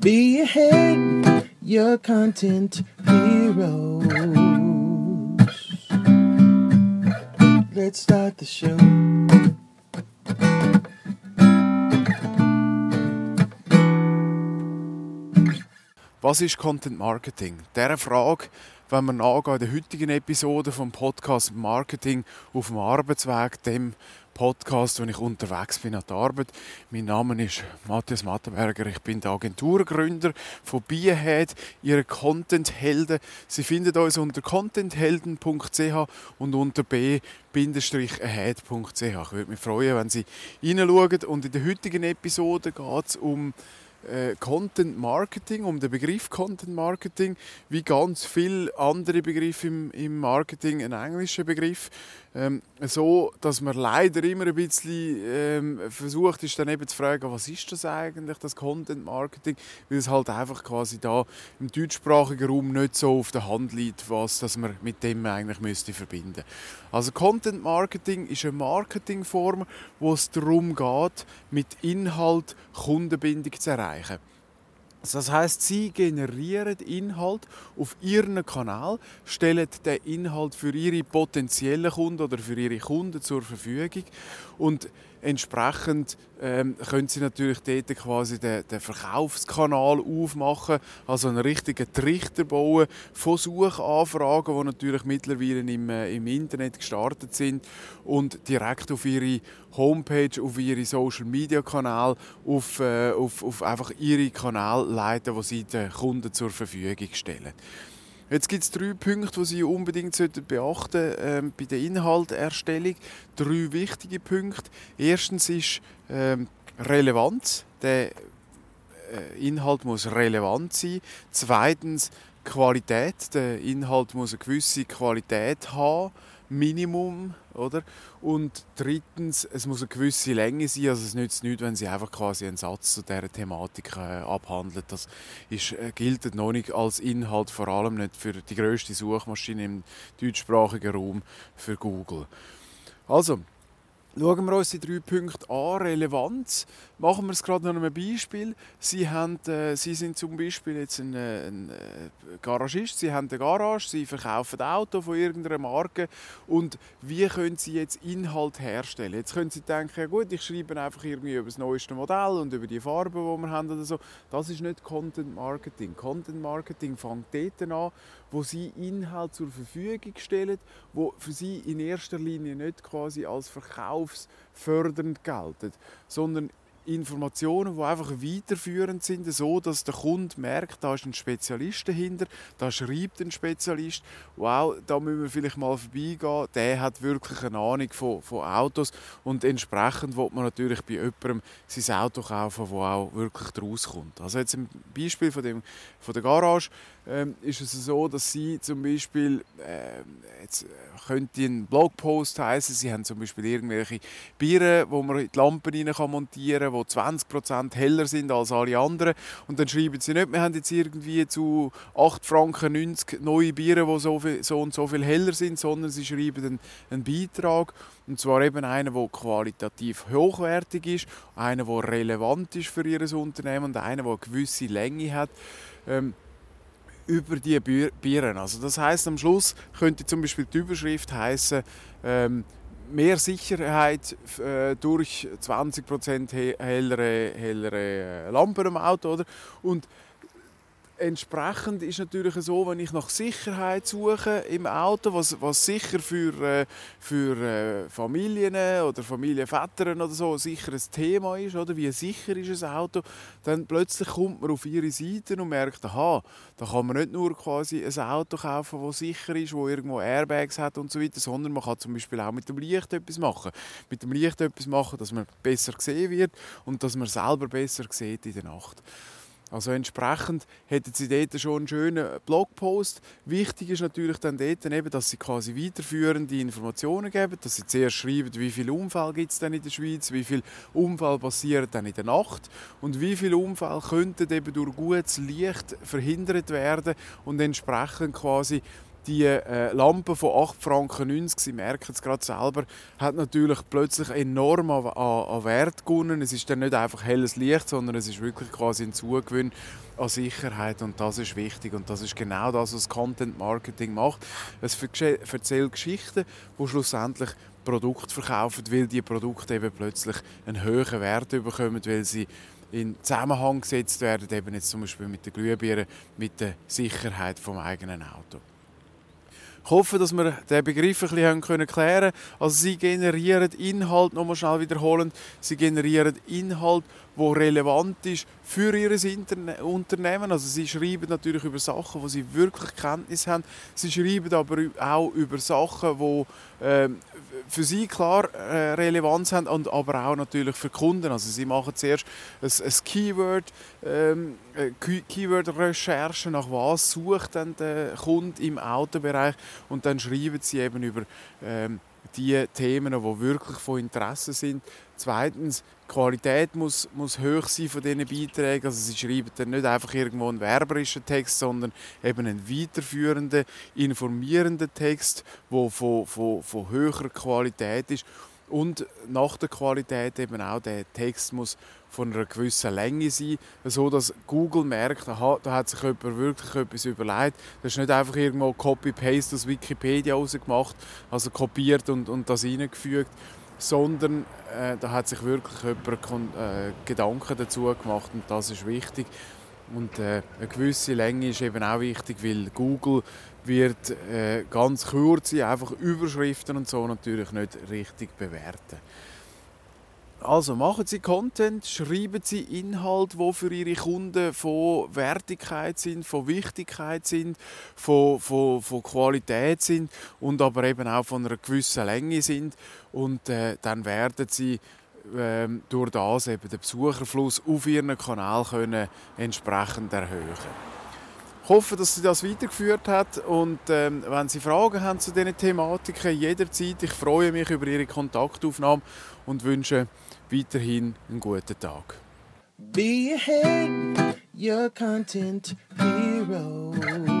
Be ahead, your content heroes. Let's start the show. Was ist Content Marketing? Dieser Frage, wenn wir nachgehen in der heutigen Episode vom Podcast Marketing auf dem Arbeitsweg, dem Podcast, wo ich unterwegs bin an der Arbeit. Mein Name ist Matthias Mattenberger. Ich bin der Agenturgründer von Bierhead, ihre Content-Helden. Sie finden uns unter contenthelden.ch und unter b-ahead.ch. Ich würde mich freuen, wenn Sie reinschauen. Und in der heutigen Episode geht es um äh, Content Marketing, um den Begriff Content Marketing, wie ganz viele andere Begriffe im, im Marketing, ein englischer Begriff. Ähm, so, dass man leider immer ein bisschen ähm, versucht ist, dann eben zu fragen, was ist das eigentlich, das Content Marketing, weil es halt einfach quasi da im deutschsprachigen Raum nicht so auf der Hand liegt, was dass man mit dem eigentlich müsste verbinden. Also Content Marketing ist eine Marketingform, wo es darum geht, mit Inhalt Kundenbindung zu erreichen. Das heißt, sie generieren Inhalt auf ihren Kanal, stellen den Inhalt für ihre potenziellen Kunden oder für ihre Kunden zur Verfügung und entsprechend ähm, können sie natürlich dort quasi den, den, Verkaufskanal aufmachen, also einen richtigen Trichter bauen von Suchanfragen, die natürlich mittlerweile im, äh, im Internet gestartet sind und direkt auf ihre Homepage, auf ihre Social Media Kanal, auf, äh, auf, auf einfach ihre Kanal leiten, die sie den Kunden zur Verfügung stellen. Jetzt gibt es drei Punkte, die Sie unbedingt beachten ähm, bei der Inhalterstellung. Drei wichtige Punkte. Erstens ist ähm, Relevanz. Der äh, Inhalt muss relevant sein. Zweitens Qualität. Der Inhalt muss eine gewisse Qualität haben. Minimum, oder? Und drittens, es muss eine gewisse Länge sein, also es nützt nichts, wenn sie einfach quasi einen Satz zu dieser Thematik äh, abhandelt. Das ist, äh, gilt noch nicht als Inhalt, vor allem nicht für die grösste Suchmaschine im deutschsprachigen Raum, für Google. Also, Schauen wir uns die drei Punkte an. Relevanz. Machen wir es gerade noch einem Beispiel. Sie, haben, äh, Sie sind zum Beispiel jetzt ein, äh, ein, äh, Garagist, Sie haben eine Garage, Sie verkaufen Auto von irgendeiner Marke und wie können Sie jetzt Inhalt herstellen? Jetzt können Sie denken, ja gut, ich schreibe einfach irgendwie über das neueste Modell und über die Farben, die wir haben oder so. Das ist nicht Content Marketing. Content Marketing fängt dort an, wo Sie Inhalt zur Verfügung stellen, wo für Sie in erster Linie nicht quasi als Verkauf verkaufsfördernd gelten, sondern Informationen, die einfach weiterführend sind, so dass der Kunde merkt, da ist ein Spezialist dahinter, da schreibt ein Spezialist, wow, da müssen wir vielleicht mal vorbeigehen, der hat wirklich eine Ahnung von, von Autos. Und entsprechend wird man natürlich bei jemandem sein Auto kaufen, das auch wirklich daraus kommt. Also jetzt ein Beispiel von, dem, von der Garage ähm, ist es so, dass Sie zum Beispiel, äh, jetzt könnte ein Blogpost heißen, Sie haben zum Beispiel irgendwelche Biere, wo man in die Lampen rein montieren kann, die 20% heller sind als alle anderen. Und dann schreiben sie nicht, wir haben jetzt irgendwie zu 8 Franken 90 neue Biere, die so, viel, so und so viel heller sind, sondern sie schreiben einen, einen Beitrag. Und zwar eben einen, der qualitativ hochwertig ist, einen, der relevant ist für ihr Unternehmen und einen, der eine gewisse Länge hat. Ähm, über die Bieren. Also das heißt am Schluss könnte zum Beispiel die Überschrift heißen ähm, mehr Sicherheit äh, durch 20% hellere, hellere äh, Lampen im Auto. Oder? Und entsprechend ist natürlich so, wenn ich nach Sicherheit suche im Auto, was, was sicher für, äh, für äh, Familien oder Familienväter oder so sicher ein Thema ist, oder wie sicher ist ein Auto, dann plötzlich kommt man auf ihre Seite und merkt, aha, da kann man nicht nur quasi ein Auto kaufen, das sicher ist, wo irgendwo Airbags hat und so weiter, sondern man kann zum Beispiel auch mit dem Licht etwas machen. Mit dem Licht etwas machen, dass man besser gesehen wird und dass man selber besser sieht in der Nacht. Also entsprechend hätten sie dort schon einen schönen Blogpost. Wichtig ist natürlich dann dort eben, dass sie quasi weiterführende Informationen geben, dass sie zuerst schreiben, wie viele Unfälle gibt es denn in der Schweiz, wie viele Unfälle passieren dann in der Nacht und wie viele Unfälle könnten eben durch gutes Licht verhindert werden und entsprechend quasi die äh, Lampe von 8,90 Franken, Sie merken es gerade selber, hat natürlich plötzlich enorm an, an, an Wert gewonnen. Es ist dann nicht einfach helles Licht, sondern es ist wirklich quasi ein Zugewinn an Sicherheit und das ist wichtig und das ist genau das, was Content Marketing macht. Es erzählt Geschichten, die schlussendlich Produkte verkaufen, weil die Produkte eben plötzlich einen höheren Wert bekommen, weil sie in Zusammenhang gesetzt werden, eben jetzt zum Beispiel mit der Glühbirne, mit der Sicherheit vom eigenen Auto. Ich hoffe, dass wir den Begriff ein bisschen klären können. Also sie generieren Inhalt, nochmal schnell wiederholen, sie generieren Inhalt, wo relevant ist für ihr Unternehmen. Also sie schreiben natürlich über Sachen, wo sie wirklich Kenntnis haben. Sie schreiben aber auch über Sachen, wo äh, für sie klar äh, Relevanz haben und aber auch natürlich für Kunden. Also sie machen zuerst ein, ein Keyword, ähm, äh, Keyword-Recherche, nach was sucht dann der Kunde im Autobereich und dann schreiben sie eben über ähm, die Themen, die wirklich von Interesse sind. Zweitens, die Qualität muss, muss hoch sein von diesen Beiträgen. Also sie schreiben dann nicht einfach irgendwo einen werberischen Text, sondern eben einen weiterführenden, informierenden Text, der von, von, von höherer Qualität ist. Und nach der Qualität eben auch der Text muss von einer gewissen Länge sein, so dass Google merkt, aha, da hat sich jemand wirklich etwas überlegt. Das ist nicht einfach irgendwo Copy-Paste aus Wikipedia rausgemacht, also kopiert und, und das reingefügt, sondern äh, da hat sich wirklich jemand äh, Gedanken dazu gemacht und das ist wichtig. Und äh, eine gewisse Länge ist eben auch wichtig, weil Google wird äh, ganz kurze, einfach Überschriften und so natürlich nicht richtig bewerten. Also machen Sie Content, schreiben Sie Inhalt, wo für Ihre Kunden von Wertigkeit sind, von Wichtigkeit sind, von, von, von Qualität sind und aber eben auch von einer gewissen Länge sind. Und äh, dann werden Sie ähm, durch das eben den Besucherfluss auf Ihren Kanal können entsprechend erhöhen ich hoffe, dass sie das weitergeführt hat und ähm, wenn Sie Fragen haben zu diesen Thematiken, jederzeit. Ich freue mich über Ihre Kontaktaufnahme und wünsche weiterhin einen guten Tag. Be ahead, your content hero.